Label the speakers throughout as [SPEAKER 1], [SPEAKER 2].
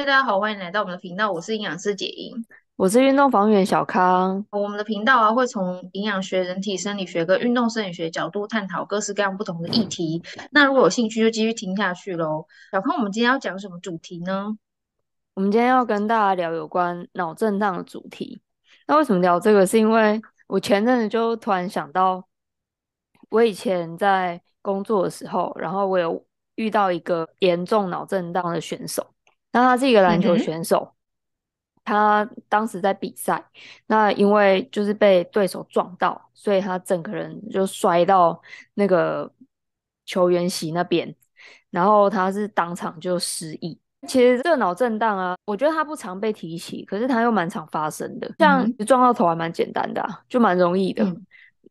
[SPEAKER 1] 嗨，大家好，欢迎来到我们的频道，我是营养师杰英，
[SPEAKER 2] 我是运动防护员小康。
[SPEAKER 1] 我们的频道啊，会从营养学、人体生理学跟运动生理学角度探讨各式各样不同的议题。那如果有兴趣，就继续听下去喽。小康，我们今天要讲什么主题呢？
[SPEAKER 2] 我们今天要跟大家聊有关脑震荡的主题。那为什么聊这个？是因为我前阵子就突然想到，我以前在工作的时候，然后我有遇到一个严重脑震荡的选手。那他是一个篮球选手，嗯、他当时在比赛，那因为就是被对手撞到，所以他整个人就摔到那个球员席那边，然后他是当场就失忆。其实这个脑震荡啊，我觉得他不常被提起，可是他又蛮常发生的。像撞到头还蛮简单的、啊，就蛮容易的。嗯、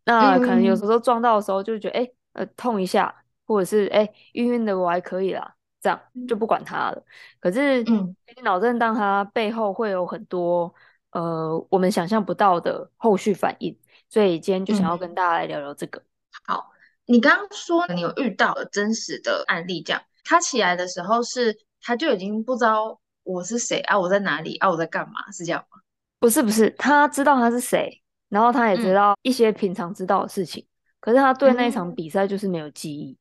[SPEAKER 2] 那可能有时候撞到的时候就觉得，哎、欸，呃，痛一下，或者是哎，晕、欸、晕的我还可以啦。这样就不管他了。可是，嗯，脑震荡它背后会有很多呃我们想象不到的后续反应，所以今天就想要跟大家来聊聊这个。
[SPEAKER 1] 嗯、好，你刚刚说你有遇到了真实的案例，这样他起来的时候是他就已经不知道我是谁啊，我在哪里啊，我在干嘛，是这样吗？
[SPEAKER 2] 不是不是，他知道他是谁，然后他也知道一些平常知道的事情，嗯、可是他对那一场比赛就是没有记忆。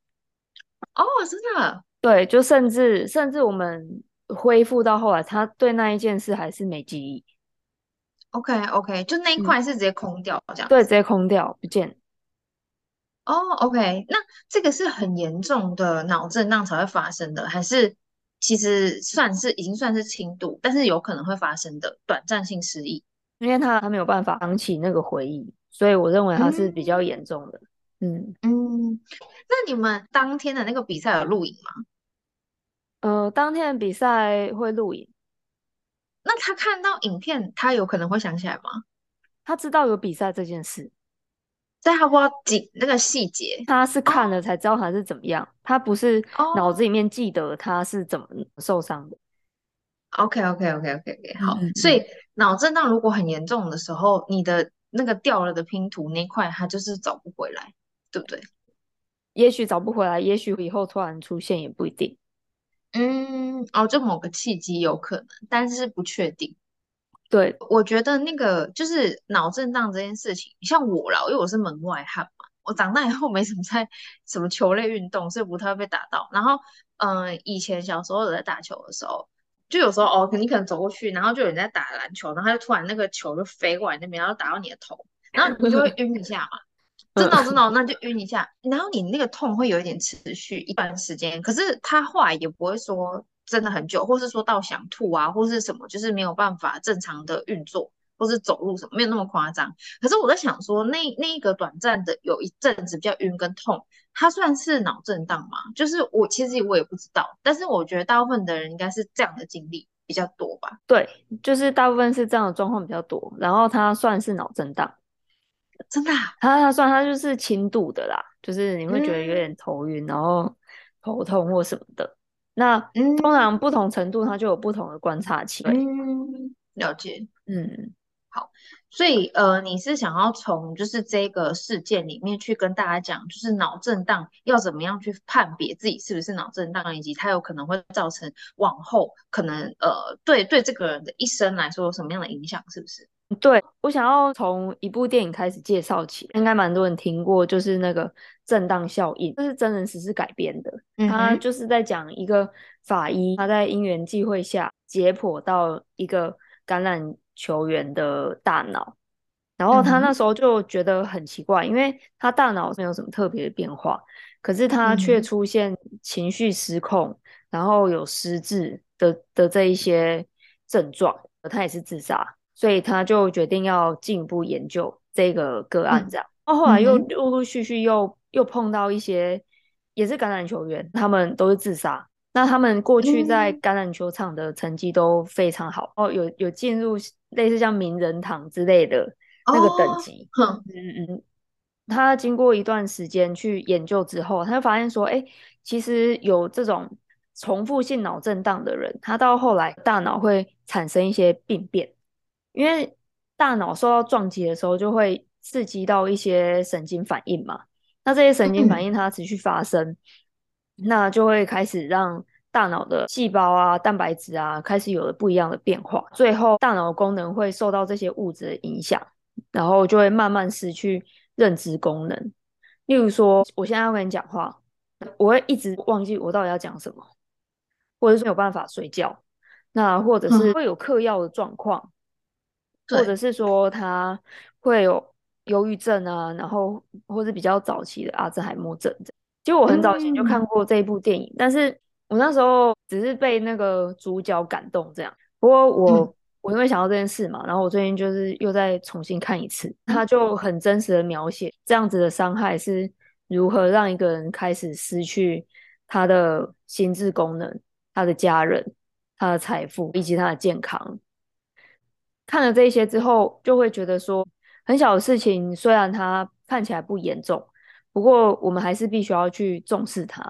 [SPEAKER 1] 哦，真的。
[SPEAKER 2] 对，就甚至甚至我们恢复到后来，他对那一件事还是没记忆。
[SPEAKER 1] OK OK，就那一块是直接空掉，这样、嗯。
[SPEAKER 2] 对，直接空掉，不见。
[SPEAKER 1] 哦、oh，OK，那这个是很严重的脑震荡才会发生的，还是其实算是已经算是轻度，但是有可能会发生的短暂性失忆？
[SPEAKER 2] 因为他他没有办法想起那个回忆，所以我认为他是比较严重的。嗯
[SPEAKER 1] 嗯。嗯那你们当天的那个比赛有录影吗？
[SPEAKER 2] 呃，当天的比赛会录影。
[SPEAKER 1] 那他看到影片，他有可能会想起来吗？
[SPEAKER 2] 他知道有比赛这件事，
[SPEAKER 1] 但他不知道几那个细节。
[SPEAKER 2] 他是看了才知道他是怎么样，哦、他不是脑子里面记得他是怎么受伤的。
[SPEAKER 1] OK OK OK OK OK，好。嗯、所以脑震荡如果很严重的时候，你的那个掉了的拼图那块，它就是找不回来，对不对？
[SPEAKER 2] 也许找不回来，也许以后突然出现也不一定。
[SPEAKER 1] 嗯，哦，就某个契机有可能，但是不确定。
[SPEAKER 2] 对，
[SPEAKER 1] 我觉得那个就是脑震荡这件事情，像我啦，因为我是门外汉嘛，我长大以后没什么在什么球类运动，所以不太会被打到。然后，嗯、呃，以前小时候有在打球的时候，就有时候哦，你可能走过去，然后就有人在打篮球，然后他就突然那个球就飞过来那边，然后打到你的头，然后你就会晕一下嘛。真的真的，那就晕一下，然后你那个痛会有一点持续一段时间，可是他后来也不会说真的很久，或是说到想吐啊，或是什么，就是没有办法正常的运作，或是走路什么，没有那么夸张。可是我在想说，那那一个短暂的有一阵子比较晕跟痛，它算是脑震荡吗？就是我其实我也不知道，但是我觉得大部分的人应该是这样的经历比较多吧。
[SPEAKER 2] 对，就是大部分是这样的状况比较多，然后它算是脑震荡。
[SPEAKER 1] 真的、啊，
[SPEAKER 2] 他他算他就是轻度的啦，就是你会觉得有点头晕，嗯、然后头痛或什么的。那通常不同程度，它就有不同的观察期。
[SPEAKER 1] 嗯，了解。
[SPEAKER 2] 嗯，
[SPEAKER 1] 好。所以呃，你是想要从就是这个事件里面去跟大家讲，就是脑震荡要怎么样去判别自己是不是脑震荡，以及它有可能会造成往后可能呃对对这个人的一生来说有什么样的影响，是不是？
[SPEAKER 2] 对，我想要从一部电影开始介绍起，应该蛮多人听过，就是那个震荡效应，这是真人实事改编的。他就是在讲一个法医，他在因缘际会下解剖到一个橄榄球员的大脑，然后他那时候就觉得很奇怪，因为他大脑没有什么特别的变化，可是他却出现情绪失控，嗯、然后有失智的的这一些症状，他也是自杀。所以他就决定要进一步研究这个个案，这样。然后后来又陆陆续续又又碰到一些也是橄榄球员，他们都是自杀。那他们过去在橄榄球场的成绩都非常好，哦，有有进入类似像名人堂之类的那个等级。嗯嗯嗯。他经过一段时间去研究之后，他就发现说，哎，其实有这种重复性脑震荡的人，他到后来大脑会产生一些病变。因为大脑受到撞击的时候，就会刺激到一些神经反应嘛。那这些神经反应它持续发生，嗯、那就会开始让大脑的细胞啊、蛋白质啊开始有了不一样的变化，最后大脑功能会受到这些物质的影响，然后就会慢慢失去认知功能。例如说，我现在要跟你讲话，我会一直忘记我到底要讲什么，或者是没有办法睡觉，那或者是会有嗑药的状况，嗯、或者是说他会有忧郁症啊，然后或是比较早期的阿兹海默症。其实我很早以前就看过这一部电影，嗯、但是我那时候只是被那个主角感动这样。不过我、嗯、我因为想到这件事嘛，然后我最近就是又再重新看一次，他就很真实的描写这样子的伤害是如何让一个人开始失去他的心智功能、他的家人、他的财富以及他的健康。看了这一些之后，就会觉得说，很小的事情虽然它看起来不严重。不过，我们还是必须要去重视它。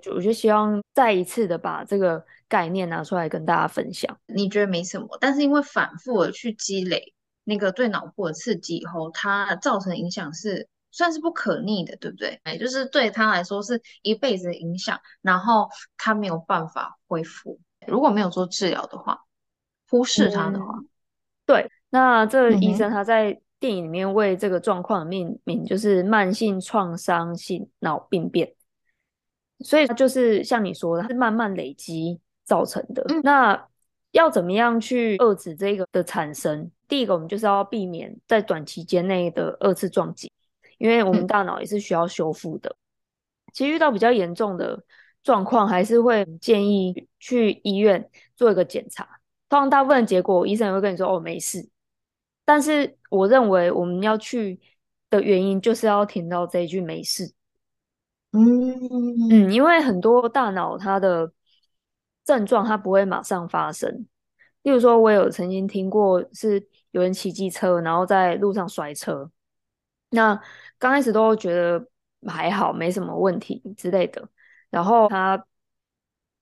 [SPEAKER 2] 就我就希望再一次的把这个概念拿出来跟大家分享。
[SPEAKER 1] 你觉得没什么，但是因为反复的去积累那个对脑部的刺激以后，它造成的影响是算是不可逆的，对不对？哎，就是对他来说是一辈子的影响，然后他没有办法恢复。如果没有做治疗的话，忽视他的话，
[SPEAKER 2] 嗯、对，那这个医生他在、嗯。电影里面为这个状况命名就是慢性创伤性脑病变，所以就是像你说的，它是慢慢累积造成的。嗯、那要怎么样去遏制这个的产生？第一个，我们就是要避免在短期间内的二次撞击，因为我们大脑也是需要修复的。嗯、其实遇到比较严重的状况，还是会建议去医院做一个检查。通常大部分的结果，医生也会跟你说：“哦，没事。”但是我认为我们要去的原因就是要听到这一句没事，
[SPEAKER 1] 嗯。
[SPEAKER 2] 嗯，因为很多大脑它的症状它不会马上发生，例如说我有曾经听过是有人骑机车然后在路上摔车，那刚开始都觉得还好没什么问题之类的，然后他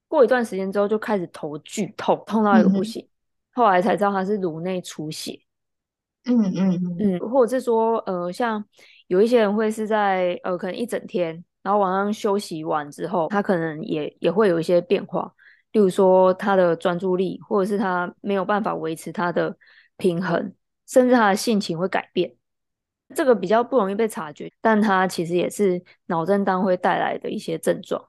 [SPEAKER 2] 过一段时间之后就开始头剧痛，痛到一个不行，嗯、后来才知道他是颅内出血。
[SPEAKER 1] 嗯嗯嗯，
[SPEAKER 2] 或者是说，呃，像有一些人会是在呃，可能一整天，然后晚上休息完之后，他可能也也会有一些变化，例如说他的专注力，或者是他没有办法维持他的平衡，甚至他的性情会改变，这个比较不容易被察觉，但他其实也是脑震荡会带来的一些症状。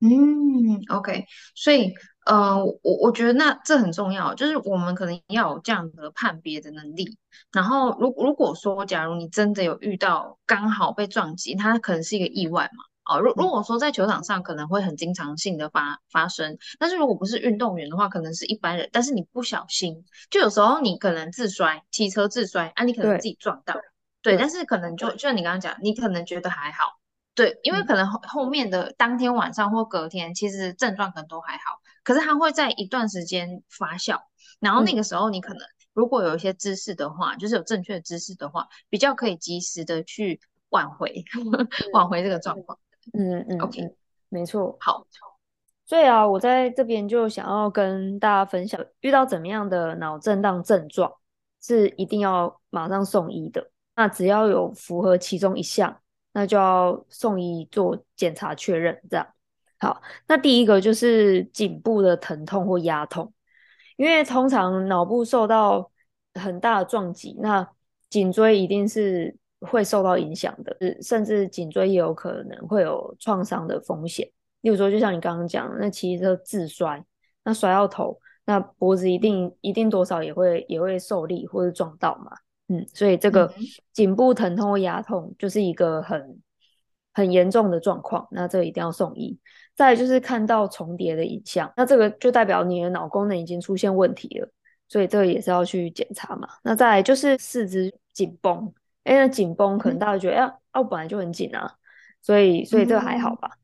[SPEAKER 1] 嗯，OK，所以。呃，我我觉得那这很重要，就是我们可能要有这样的判别的能力。然后，如如果说，假如你真的有遇到刚好被撞击，它可能是一个意外嘛。哦，如如果说在球场上可能会很经常性的发发生，但是如果不是运动员的话，可能是一般人。但是你不小心，就有时候你可能自摔，骑车自摔啊，你可能自己撞到，对，对，但是可能就就像你刚刚讲，你可能觉得还好，对，因为可能后后面的当天晚上或隔天，其实症状可能都还好。可是它会在一段时间发酵，然后那个时候你可能如果有一些知识的话，嗯、就是有正确的知识的话，比较可以及时的去挽回，嗯、挽回这个状况。
[SPEAKER 2] 嗯嗯
[SPEAKER 1] ，OK，
[SPEAKER 2] 没错。
[SPEAKER 1] 好，
[SPEAKER 2] 所以啊，我在这边就想要跟大家分享，遇到怎么样的脑震荡症状是一定要马上送医的。那只要有符合其中一项，那就要送医做检查确认，这样。好，那第一个就是颈部的疼痛或压痛，因为通常脑部受到很大的撞击，那颈椎一定是会受到影响的，甚至颈椎也有可能会有创伤的风险。例如说，就像你刚刚讲，那骑车自摔，那摔到头，那脖子一定一定多少也会也会受力或者撞到嘛，嗯，所以这个颈部疼痛或牙痛就是一个很很严重的状况，那这个一定要送医。再来就是看到重叠的影像，那这个就代表你的脑功能已经出现问题了，所以这个也是要去检查嘛。那再来就是四肢紧绷，哎，那紧绷可能大家觉得，哎、嗯，啊，我本来就很紧啊，所以所以这个还好吧。嗯、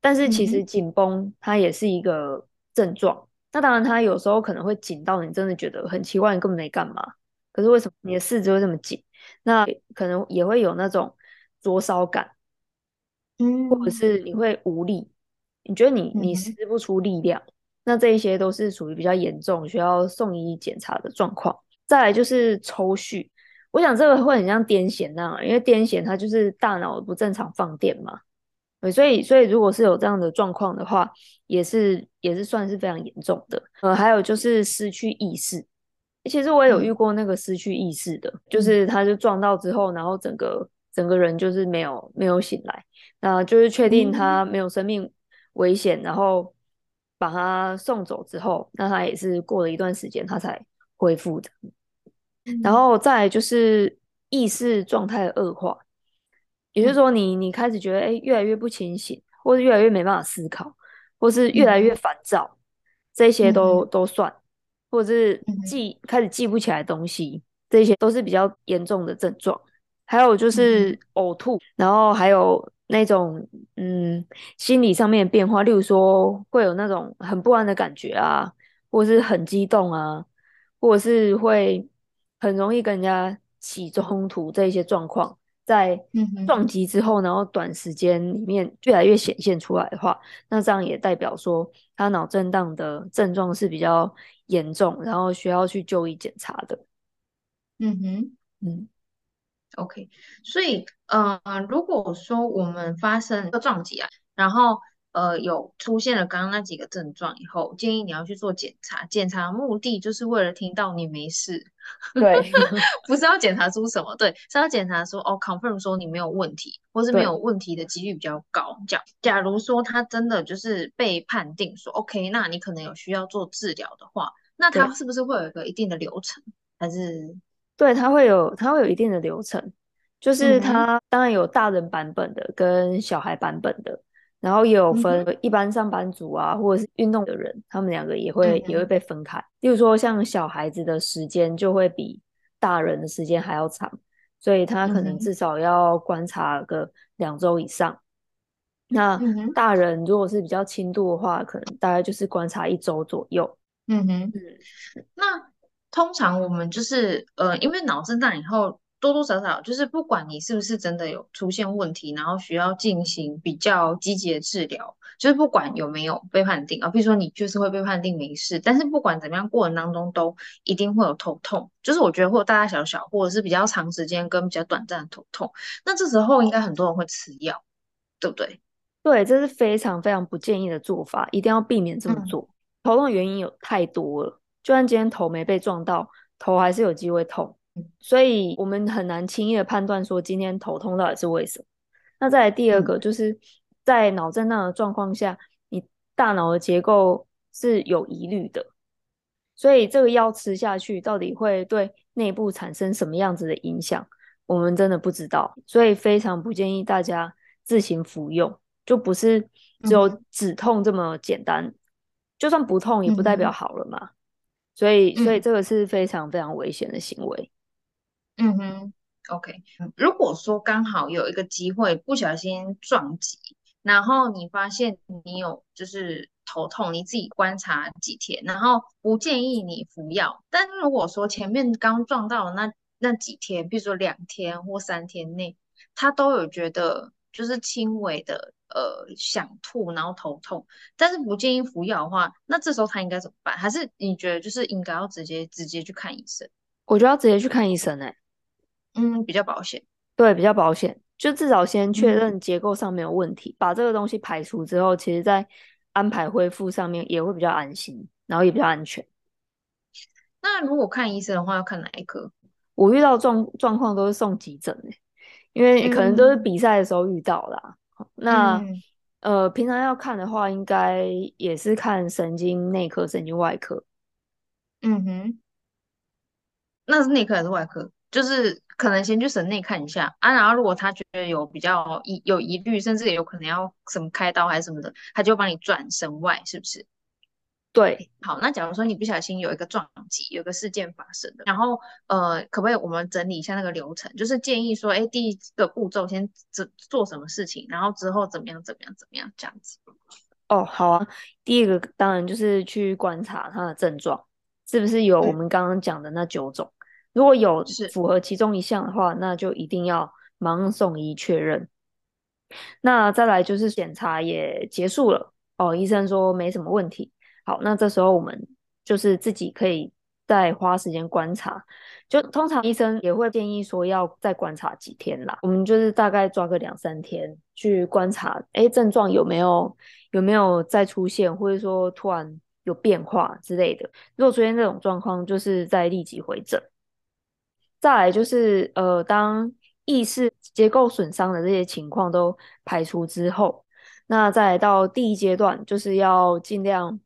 [SPEAKER 2] 但是其实紧绷它也是一个症状，那当然它有时候可能会紧到你真的觉得很奇怪，你根本没干嘛，可是为什么你的四肢会这么紧？那可能也会有那种灼烧感，
[SPEAKER 1] 嗯，
[SPEAKER 2] 或者是你会无力。你觉得你你施不出力量，嗯、那这一些都是属于比较严重，需要送医检查的状况。再来就是抽搐，我想这个会很像癫痫那样，因为癫痫它就是大脑不正常放电嘛。对，所以所以如果是有这样的状况的话，也是也是算是非常严重的。呃，还有就是失去意识，其实我也有遇过那个失去意识的，嗯、就是他就撞到之后，然后整个整个人就是没有没有醒来，那就是确定他没有生命危险，嗯、然后把他送走之后，那他也是过了一段时间他才恢复的。嗯、然后再来就是意识状态的恶化。也就是说你，你你开始觉得，哎、欸，越来越不清醒，或是越来越没办法思考，或是越来越烦躁，嗯、这些都、嗯、都算，或者是记、嗯、开始记不起来东西，这些都是比较严重的症状。还有就是呕吐，嗯、然后还有那种嗯心理上面的变化，例如说会有那种很不安的感觉啊，或是很激动啊，或者是会很容易跟人家起冲突这一些状况。在撞击之后，然后短时间里面越来越显现出来的话，那这样也代表说他脑震荡的症状是比较严重，然后需要去就医检查的。
[SPEAKER 1] 嗯哼，嗯，OK，所以呃，如果说我们发生一个撞击啊，然后。呃，有出现了刚刚那几个症状以后，建议你要去做检查。检查的目的就是为了听到你没事，
[SPEAKER 2] 对，
[SPEAKER 1] 不是要检查出什么，对，是要检查说哦，confirm 说你没有问题，或是没有问题的几率比较高。假对假如说他真的就是被判定说 OK，那你可能有需要做治疗的话，那他是不是会有一个一定的流程？还是
[SPEAKER 2] 对，他会有他会有一定的流程，就是他、嗯、当然有大人版本的跟小孩版本的。然后也有分一般上班族啊，或者是运动的人，他们两个也会、嗯、也会被分开。例如说，像小孩子的时间就会比大人的时间还要长，所以他可能至少要观察个两周以上。嗯、那大人如果是比较轻度的话，可能大概就是观察一周左右。
[SPEAKER 1] 嗯哼，嗯，那通常我们就是呃，因为脑震荡以后。多多少少就是不管你是不是真的有出现问题，然后需要进行比较积极的治疗，就是不管有没有被判定啊，比如说你就是会被判定没事，但是不管怎么样，过程当中都一定会有头痛，就是我觉得会有大大小小或者是比较长时间跟比较短暂的头痛，那这时候应该很多人会吃药，对不对？
[SPEAKER 2] 对，这是非常非常不建议的做法，一定要避免这么做。嗯、头痛的原因有太多了，就算今天头没被撞到，头还是有机会痛。所以我们很难轻易的判断说今天头痛到底是为什么。那再来第二个，就是在脑震荡的状况下，你大脑的结构是有疑虑的，所以这个药吃下去到底会对内部产生什么样子的影响，我们真的不知道。所以非常不建议大家自行服用，就不是只有止痛这么简单，就算不痛也不代表好了嘛。所以，所以这个是非常非常危险的行为。
[SPEAKER 1] 嗯哼，OK。如果说刚好有一个机会不小心撞击，然后你发现你有就是头痛，你自己观察几天，然后不建议你服药。但如果说前面刚撞到的那那几天，比如说两天或三天内，他都有觉得就是轻微的呃想吐，然后头痛，但是不建议服药的话，那这时候他应该怎么办？还是你觉得就是应该要直接直接去看医生？
[SPEAKER 2] 我觉得要直接去看医生哎、
[SPEAKER 1] 嗯，比较保险，
[SPEAKER 2] 对，比较保险，就至少先确认结构上没有问题，嗯、把这个东西排除之后，其实在安排恢复上面也会比较安心，然后也比较安全。
[SPEAKER 1] 那如果看医生的话，要看哪一科？
[SPEAKER 2] 我遇到状状况都是送急诊的，因为可能都是比赛的时候遇到啦。嗯、那、嗯、呃，平常要看的话，应该也是看神经内科、神经外科。
[SPEAKER 1] 嗯哼，那是内科还是外科？就是可能先去省内看一下啊，然后如果他觉得有比较疑有疑虑，甚至也有可能要什么开刀还是什么的，他就帮你转省外，是不是？
[SPEAKER 2] 对，
[SPEAKER 1] 好，那假如说你不小心有一个撞击，有个事件发生的，然后呃，可不可以我们整理一下那个流程？就是建议说，哎，第一个步骤先做做什么事情，然后之后怎么样怎么样怎么样这样子。
[SPEAKER 2] 哦，好啊，第一个当然就是去观察他的症状是不是有我们刚刚讲的那九种。如果有符合其中一项的话，那就一定要马上送医确认。那再来就是检查也结束了哦，医生说没什么问题。好，那这时候我们就是自己可以再花时间观察。就通常医生也会建议说要再观察几天啦，我们就是大概抓个两三天去观察，哎，症状有没有有没有再出现，或者说突然有变化之类的。如果出现这种状况，就是再立即回诊。再来就是呃，当意识结构损伤的这些情况都排除之后，那再来到第一阶段，就是要尽量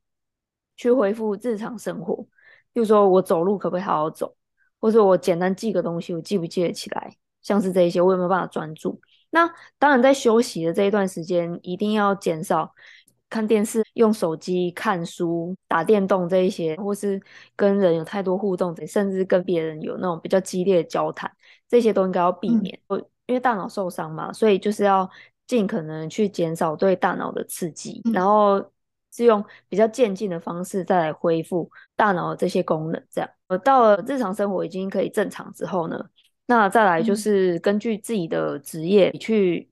[SPEAKER 2] 去恢复日常生活。比如说我走路可不可以好好走，或者我简单记个东西，我记不记得起来？像是这一些，我有没有办法专注？那当然，在休息的这一段时间，一定要减少。看电视、用手机、看书、打电动这一些，或是跟人有太多互动，甚至跟别人有那种比较激烈的交谈，这些都应该要避免。嗯、因为大脑受伤嘛，所以就是要尽可能去减少对大脑的刺激，嗯、然后是用比较渐进的方式再来恢复大脑的这些功能。这样，呃，到了日常生活已经可以正常之后呢，那再来就是根据自己的职业去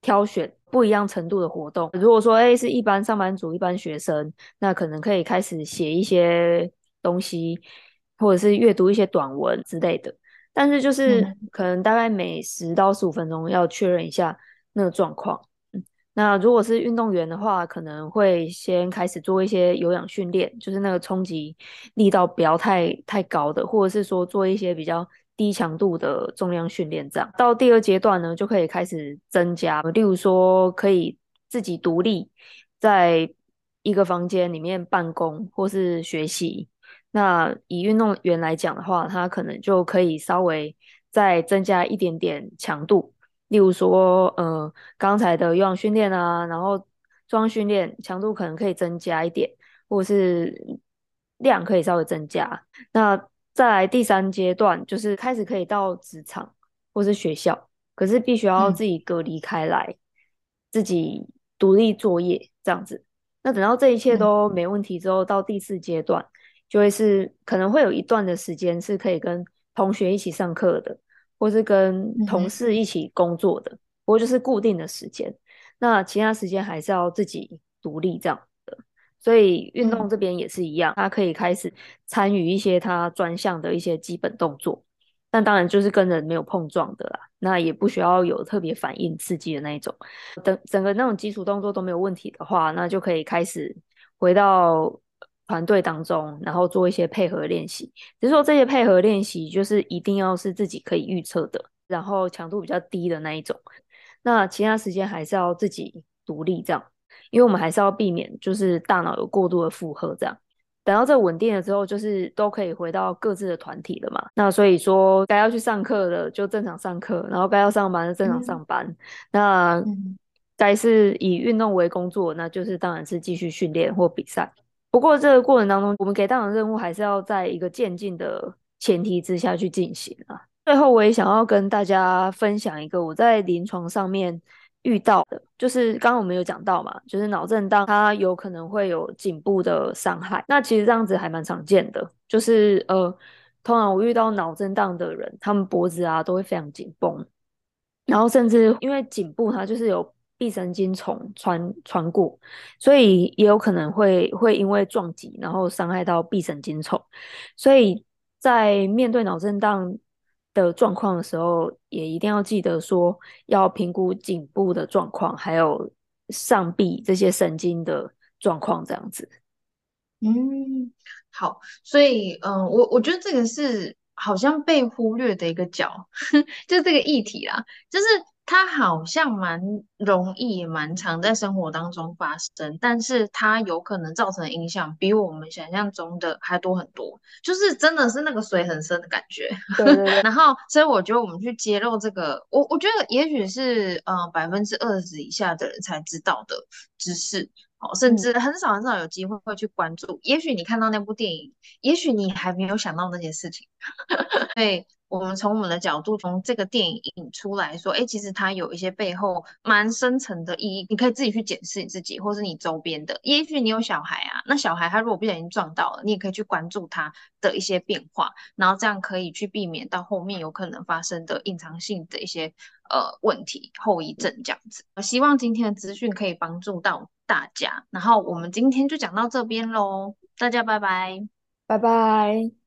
[SPEAKER 2] 挑选。不一样程度的活动，如果说诶是一般上班族、一般学生，那可能可以开始写一些东西，或者是阅读一些短文之类的。但是就是可能大概每十到十五分钟要确认一下那个状况。那如果是运动员的话，可能会先开始做一些有氧训练，就是那个冲击力道不要太太高的，或者是说做一些比较。低强度的重量训练，这样到第二阶段呢，就可以开始增加，例如说可以自己独立在一个房间里面办公或是学习。那以运动员来讲的话，他可能就可以稍微再增加一点点强度，例如说呃刚才的有氧训练啊，然后重量训练强度可能可以增加一点，或是量可以稍微增加。那再来第三阶段，就是开始可以到职场或是学校，可是必须要自己隔离开来，嗯、自己独立作业这样子。那等到这一切都没问题之后，嗯、到第四阶段，就会是可能会有一段的时间是可以跟同学一起上课的，或是跟同事一起工作的，不过、嗯、就是固定的时间。那其他时间还是要自己独立这样。所以运动这边也是一样，他可以开始参与一些他专项的一些基本动作，但当然就是跟人没有碰撞的啦，那也不需要有特别反应刺激的那一种。等整个那种基础动作都没有问题的话，那就可以开始回到团队当中，然后做一些配合练习。只是说这些配合练习就是一定要是自己可以预测的，然后强度比较低的那一种。那其他时间还是要自己独立这样。因为我们还是要避免，就是大脑有过度的负荷，这样等到这稳定了之后，就是都可以回到各自的团体了嘛。那所以说，该要去上课的就正常上课，然后该要上班的正常上班。嗯、那该是以运动为工作，那就是当然是继续训练或比赛。不过这个过程当中，我们给大脑任务还是要在一个渐进的前提之下去进行啊。最后，我也想要跟大家分享一个我在临床上面。遇到的就是刚刚我们有讲到嘛，就是脑震荡它有可能会有颈部的伤害，那其实这样子还蛮常见的，就是呃，通常我遇到脑震荡的人，他们脖子啊都会非常紧绷，然后甚至因为颈部它就是有臂神经丛穿穿过，所以也有可能会会因为撞击然后伤害到臂神经丛，所以在面对脑震荡的状况的时候，也一定要记得说要评估颈部的状况，还有上臂这些神经的状况，这样子。
[SPEAKER 1] 嗯，好，所以，嗯、我我觉得这个是好像被忽略的一个角，就是这个议题啦，就是。它好像蛮容易，也蛮常在生活当中发生，但是它有可能造成的影响比我们想象中的还多很多，就是真的是那个水很深的感觉。对对对。然后，所以我觉得我们去揭露这个，我我觉得也许是呃百分之二十以下的人才知道的知识，哦，甚至很少很少有机会会去关注。嗯、也许你看到那部电影，也许你还没有想到那些事情。对。我们从我们的角度，从这个电影引出来说，哎，其实它有一些背后蛮深层的意义，你可以自己去检视你自己，或是你周边的。也许你有小孩啊，那小孩他如果不小心撞到了，你也可以去关注他的一些变化，然后这样可以去避免到后面有可能发生的隐藏性的一些呃问题、后遗症这样子。我希望今天的资讯可以帮助到大家，然后我们今天就讲到这边喽，大家拜拜，
[SPEAKER 2] 拜拜。